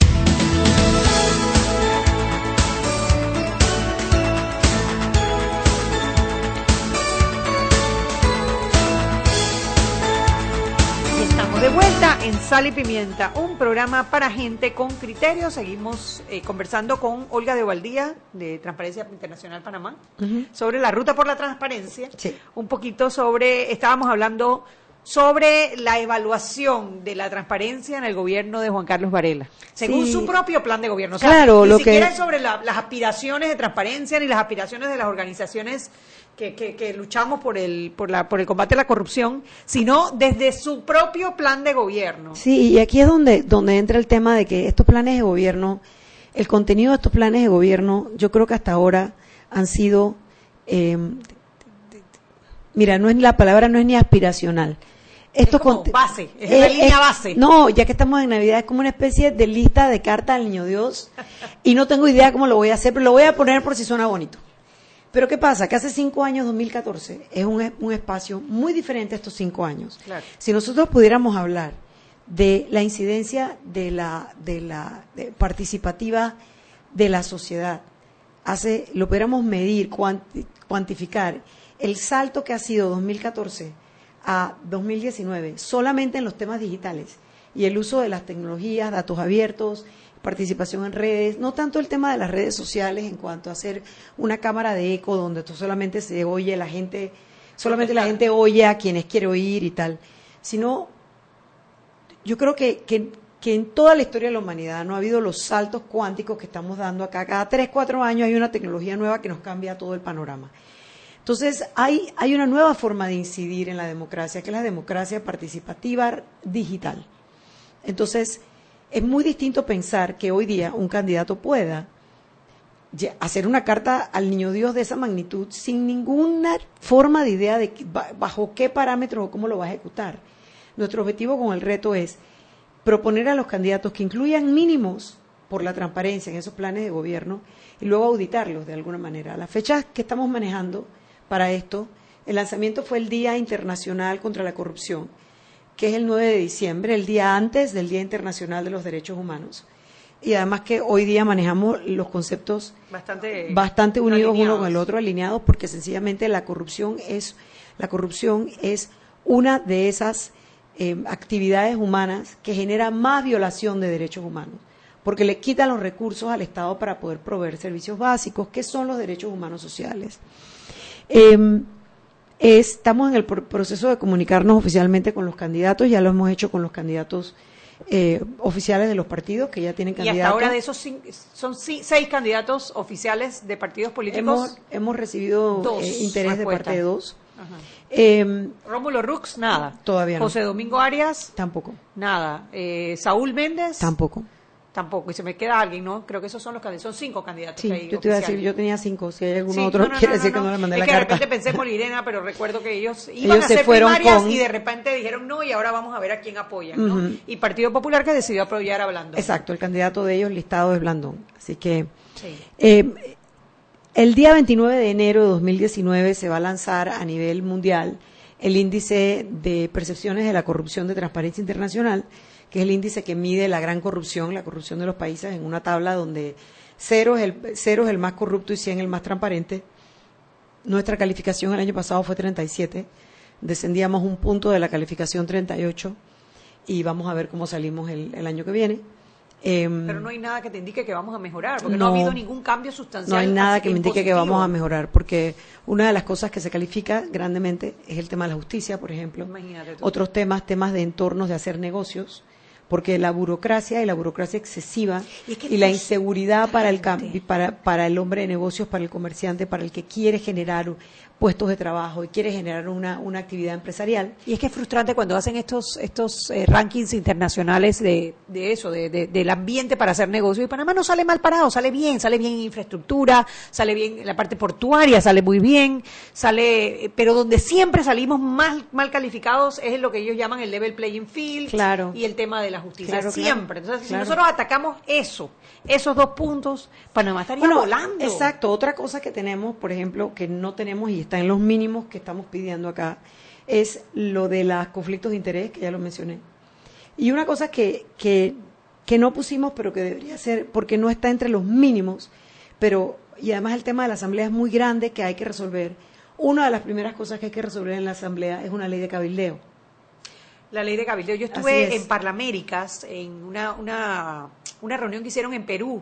Estamos de vuelta en Sal y Pimienta, un programa para gente con criterio. Seguimos eh, conversando con Olga de Valdía, de Transparencia Internacional Panamá, sobre la ruta por la transparencia. Un poquito sobre, estábamos hablando sobre la evaluación de la transparencia en el gobierno de Juan Carlos Varela, según Sí. su propio plan de gobierno. O sea, Claro, ni lo que- siquiera es sobre la- las aspiraciones de transparencia ni las aspiraciones de las organizaciones que, que- que luchamos por el, por, la, por el combate a la corrupción, sino desde su propio plan de gobierno. Sí, y aquí es donde, donde entra el tema de que estos planes de gobierno, el contenido de estos planes de gobierno, yo creo que hasta ahora han sido, eh, mira, no es la palabra no es ni aspiracional. Esto como base, es la línea base. No, ya que estamos en Navidad, es como una especie de lista de cartas al niño Dios y no tengo idea cómo lo voy a hacer, pero lo voy a poner por si suena bonito. Pero ¿qué pasa? Que hace cinco años, 2014, es un, un espacio muy diferente a estos cinco años. Claro. Si nosotros pudiéramos hablar de la incidencia de la, de la de participativa de la sociedad, hace, lo pudiéramos medir, cuanti- cuantificar, el salto que ha sido 2014 a 2019 solamente en los temas digitales y el uso de las tecnologías, datos abiertos, participación en redes, no tanto el tema de las redes sociales en cuanto a hacer una cámara de eco donde tú solamente se oye la gente, solamente la gente oye a quienes quiere oír y tal, sino yo creo que, que, que en toda la historia de la humanidad no ha habido los saltos cuánticos que estamos dando acá. Cada tres, cuatro años hay una tecnología nueva que nos cambia todo el panorama. Entonces, hay, hay una nueva forma de incidir en la democracia, que es la democracia participativa digital. Entonces, es muy distinto pensar que hoy día un candidato pueda hacer una carta al niño Dios de esa magnitud sin ninguna forma de idea de bajo qué parámetros o cómo lo va a ejecutar. Nuestro objetivo con el reto es proponer a los candidatos que incluyan mínimos por la transparencia en esos planes de gobierno y luego auditarlos de alguna manera. Las fechas que estamos manejando para esto, el lanzamiento fue el Día Internacional contra la Corrupción, que es el 9 de diciembre, el día antes del Día Internacional de los Derechos Humanos. Y además que hoy día manejamos los conceptos Bastante, bastante unidos uno con el otro, alineados, porque sencillamente la corrupción es la corrupción es una de esas eh, actividades humanas que genera más violación de derechos humanos, porque le quita los recursos al Estado para poder proveer servicios básicos, que son los derechos humanos sociales. Eh, estamos en el pro- proceso de comunicarnos oficialmente con los candidatos, ya lo hemos hecho con los candidatos eh, oficiales de los partidos que ya tienen Y hasta candidatos. ahora de esos son seis candidatos oficiales de partidos políticos. hemos, hemos recibido dos eh, interés de parte de dos. Eh, Rómulo Rux, nada. Todavía no. José Domingo Arias, tampoco, nada. Eh, Saúl Méndez, tampoco. Tampoco. Y se me queda alguien, ¿no? Creo que esos son los candidatos. Son cinco candidatos. Sí, que hay yo te iba a decir, yo tenía cinco. Si hay algún Sí, otro, no, no, quiere no, decir que no le mandé es la que carta. de repente pensé en <laughs> Molirena, pero recuerdo que ellos iban Ellos a se hacer fueron primarias con- y de repente dijeron no y ahora vamos a ver a quién apoyan, ¿no? Ujú. Y Partido Popular que decidió apoyar a Blando. Exacto, el candidato de ellos listado es Blandón. Así que Sí. eh, El día 29 de enero de 2019 se va a lanzar a nivel mundial el índice de percepciones de la corrupción de Transparencia Internacional, que es el índice que mide la gran corrupción, la corrupción de los países, en una tabla donde cero es el, cero es el más corrupto y 100 el más transparente. Nuestra calificación el año pasado fue 37, descendíamos un punto de la calificación 38 y vamos a ver cómo salimos el, el año que viene. Em, Pero no hay nada que te indique que vamos a mejorar, porque no, No. ha habido ningún cambio sustancial. no hay nada que me indique que vamos a mejorar, porque una de las cosas que se califica grandemente es el tema de la justicia, por ejemplo. Otros temas, temas de entornos de hacer negocios, porque la burocracia y la burocracia excesiva Y es que y la inseguridad para el para el hombre de negocios, para el comerciante, para el que quiere generar puestos de trabajo y quiere generar una, una actividad empresarial. Y es que es frustrante cuando hacen estos estos eh, rankings internacionales de, de eso, de, de- del ambiente para hacer negocios. Y Panamá no sale mal parado, sale bien, sale bien en infraestructura, sale bien en la parte portuaria, sale muy bien, sale, eh, pero donde siempre salimos mal, mal calificados es lo que ellos llaman el level playing field Claro. y el tema de la justicia. Claro, claro. siempre. Entonces, Claro. si nosotros atacamos eso, esos dos puntos, Panamá estaría Bueno, volando. Exacto. Otra cosa que tenemos, por ejemplo, que no tenemos y está en los mínimos que estamos pidiendo acá, es lo de los conflictos de interés, que ya lo mencioné. Y una cosa que, que, que no pusimos, pero que debería ser, porque no está entre los mínimos, pero, y además el tema de la asamblea es muy grande que hay que resolver. Una de las primeras cosas que hay que resolver en la asamblea es una ley de cabildeo. La ley de cabildeo. Yo estuve es. en Parlaméricas, en una, una, una reunión que hicieron en Perú,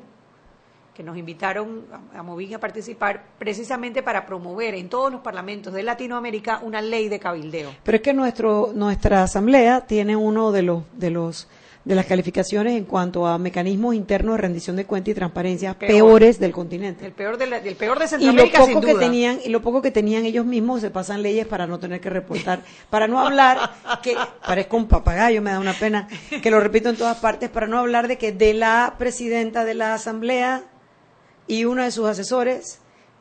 que nos invitaron a, a Movín a participar precisamente para promover en todos los parlamentos de Latinoamérica una ley de cabildeo. Pero es que nuestro, nuestra asamblea tiene uno de los, de los, de las calificaciones en cuanto a mecanismos internos de rendición de cuentas y transparencia Peor. peores del continente. El peor de, la- el peor de Y lo Centroamérica, poco sin que tenían, y lo poco que tenían ellos mismos se pasan leyes para no tener que reportar, para no hablar que parezco un papagayo, me da una pena que lo repito en todas partes, para no hablar de que de la presidenta de la asamblea y uno de sus asesores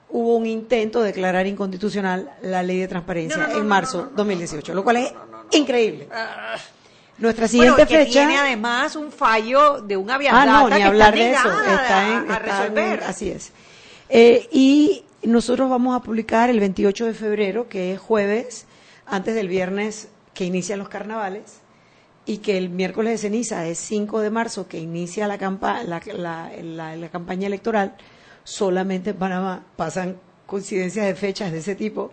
hubo un intento de declarar inconstitucional la ley de transparencia No, no, no, en marzo no, no, no, 2018, lo cual es increíble. Ah. Nuestra Bueno, siguiente que fecha tiene además un fallo de un avión Ah, no, ni que hablar está de eso. Está en, a, está en- resolver. así es. Eh, y nosotros vamos a publicar el 28 de febrero, que es jueves, antes del viernes que inician los carnavales, y que el miércoles de ceniza es 5 de marzo, que inicia la, campa la, la- la- la campaña electoral. Solamente en Panamá pasan coincidencias de fechas de ese tipo.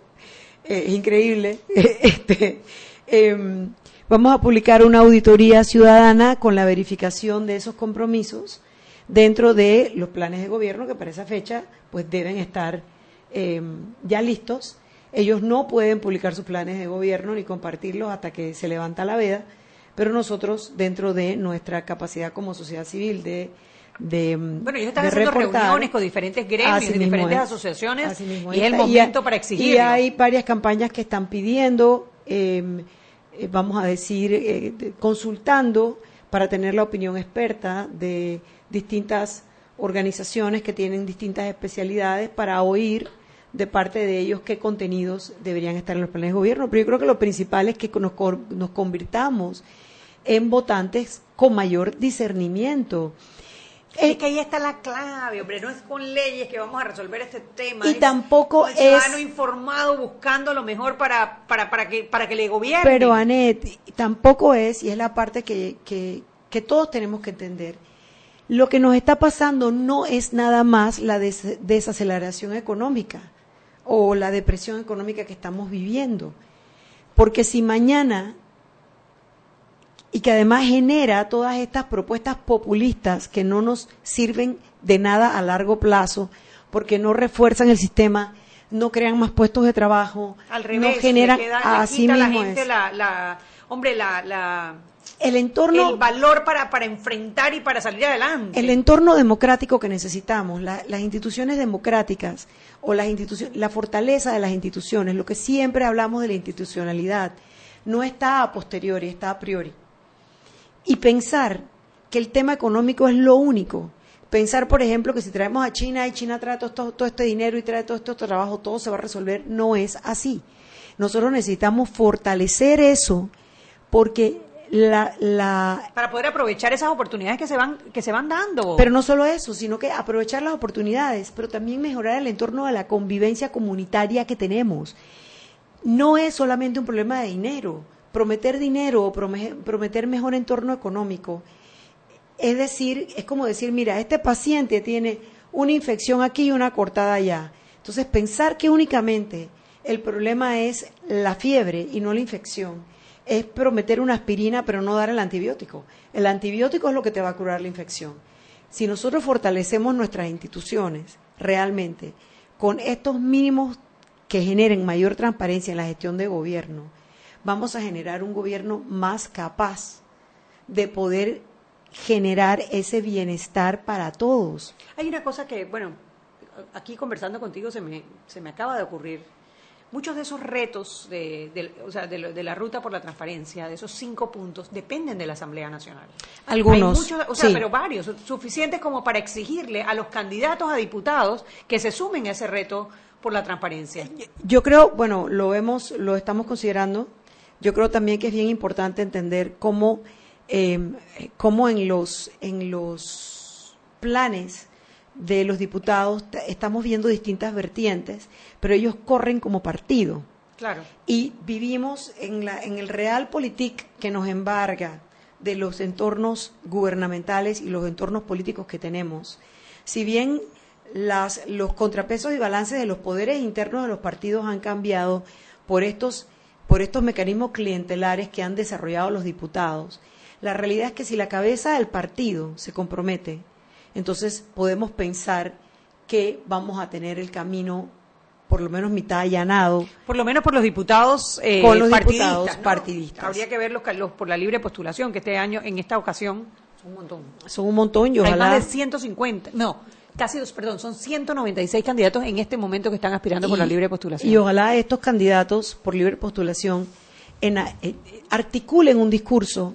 Eh, es increíble. <laughs> este, em, vamos a publicar una auditoría ciudadana con la verificación de esos compromisos dentro de los planes de gobierno que para esa fecha pues deben estar em, ya listos. Ellos no pueden publicar sus planes de gobierno ni compartirlos hasta que se levanta la veda, pero nosotros dentro de nuestra capacidad como sociedad civil de de Bueno, ellos están haciendo reportar. reuniones con diferentes gremios, mismo diferentes es. asociaciones, y es el Y- momento para Y exigirlo. hay varias campañas que están pidiendo, eh, eh, vamos a decir, eh, consultando para tener la opinión experta de distintas organizaciones que tienen distintas especialidades para oír de parte de ellos qué contenidos deberían estar en los planes de gobierno. Pero yo creo que lo principal es que nos, nos convirtamos en votantes con mayor discernimiento. Es que ahí está la clave, hombre, no es con leyes que vamos a resolver este tema. Y es tampoco un ciudadano es- informado buscando lo mejor para, para, para, que, para que le gobierne. Pero Anet, tampoco es, y es la parte que, que, que todos tenemos que entender, lo que nos está pasando no es nada más la des- desaceleración económica o la depresión económica que estamos viviendo. Porque si mañana, y que además genera todas estas propuestas populistas que no nos sirven de nada a largo plazo, porque no refuerzan el sistema, no crean más puestos de trabajo, Al revés, no generan le, quita a la mismo gente es. la, la, hombre, la, la, el entorno el valor para, para enfrentar y para salir adelante. el entorno democrático que necesitamos, la- las instituciones democráticas o las instituciones, la fortaleza de las instituciones, lo que siempre hablamos de la institucionalidad, no está a posteriori, está a priori. Y pensar que el tema económico es lo único. Pensar, por ejemplo, que si traemos a China y China trae todo, todo este dinero y trae todo este trabajo, todo se va a resolver, no es así. Nosotros necesitamos fortalecer eso porque la, la, Para poder aprovechar esas oportunidades que se van, que se van dando. Pero no solo eso, sino que aprovechar las oportunidades, pero también mejorar el entorno de la convivencia comunitaria que tenemos. No es solamente un problema de dinero. Prometer dinero o prome- prometer mejor entorno económico. Es decir, es como decir, mira, este paciente tiene una infección aquí y una cortada allá. Entonces, pensar que únicamente el problema es la fiebre y no la infección es prometer una aspirina pero no dar el antibiótico. El antibiótico es lo que te va a curar la infección. Si nosotros fortalecemos nuestras instituciones realmente con estos mínimos que generen mayor transparencia en la gestión de gobierno, vamos a generar un gobierno más capaz de poder generar ese bienestar para todos. Hay una cosa que, bueno, aquí conversando contigo se me, se me acaba de ocurrir. Muchos de esos retos de, de- o sea, de, de la ruta por la transparencia, de esos cinco puntos, dependen de la Asamblea Nacional. Algunos, Hay muchos, o sea, sí. pero varios, suficientes como para exigirle a los candidatos a diputados que se sumen a ese reto por la transparencia. Yo creo, bueno, lo vemos, lo estamos considerando. Yo creo también que es bien importante entender cómo, eh, cómo en los en los planes de los diputados estamos viendo distintas vertientes, pero ellos corren como partido Claro. y vivimos en la en el realpolitik que nos embarga de los entornos gubernamentales y los entornos políticos que tenemos. Si bien las, los contrapesos y balances de los poderes internos de los partidos han cambiado por estos, por estos mecanismos clientelares que han desarrollado los diputados, la realidad es que si la cabeza del partido se compromete, entonces podemos pensar que vamos a tener el camino por lo menos mitad allanado Por lo menos por los diputados eh, Con los partidistas, diputados ¿no? partidistas. Habría que ver los, los por la libre postulación, que este año, en esta ocasión, son un montón. son un montón y Hay ojalá más de 150, no, casi dos, perdón, son 196 candidatos en este momento que están aspirando por la libre postulación. Y ojalá estos candidatos por libre postulación en- eh, articulen un discurso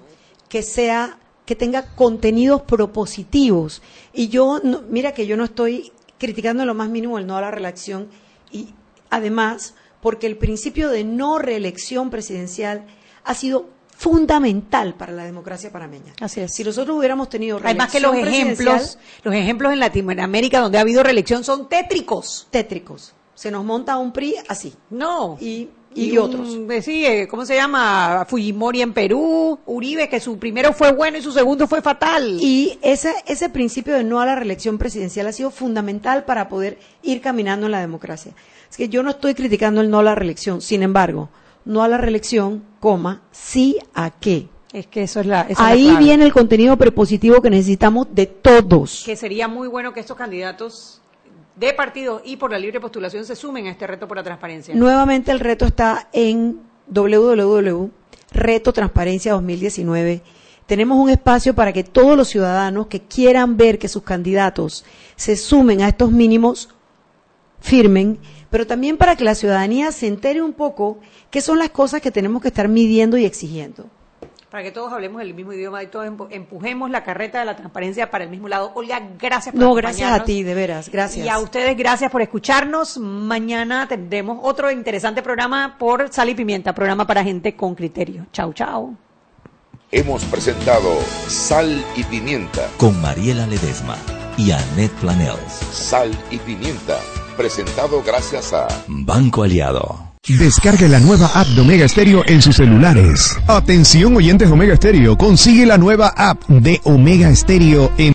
que sea que tenga contenidos propositivos. Y yo, no- mira que yo no estoy criticando en lo más mínimo el no a la reelección y además porque el principio de no reelección presidencial ha sido fundamental para la democracia panameña. Así es. Si nosotros hubiéramos tenido Además que los ejemplos, los ejemplos en Latinoamérica donde ha habido reelección son tétricos. tétricos. Se nos monta un PRI así. No. Y, y, un- otros. eh, sí, eh, ¿cómo se llama? Fujimori en Perú, Uribe, que su primero fue bueno y su segundo fue fatal. Y ese, ese principio de no a la reelección presidencial ha sido fundamental para poder ir caminando en la democracia. Es que yo no estoy criticando el no a la reelección, sin embargo, no a la reelección, coma, sí a qué. es que eso es la. esa es la Ahí viene el contenido prepositivo que necesitamos de todos. que sería muy bueno que estos candidatos de partidos y por la libre postulación se sumen a este reto por la transparencia. Nuevamente el reto está en www.reto transparencia 2019. Tenemos un espacio para que todos los ciudadanos que quieran ver que sus candidatos se sumen a estos mínimos firmen, pero también para que la ciudadanía se entere un poco qué son las cosas que tenemos que estar midiendo y exigiendo. Para que todos hablemos el mismo idioma y todos empu- empujemos la carreta de la transparencia para el mismo lado. Olga, gracias por No, gracias a ti, de veras, gracias. Y a ustedes, gracias por escucharnos. Mañana tendremos otro interesante programa por Sal y Pimienta, programa para gente con criterio. Chau, chau. Hemos presentado Sal y Pimienta. Con Mariela Ledesma y Annette Planels. Sal y Pimienta. Presentado gracias a Banco Aliado. Descargue la nueva app de Omega Stereo en sus celulares. Atención oyentes Omega Stereo, consigue la nueva app de Omega Stereo en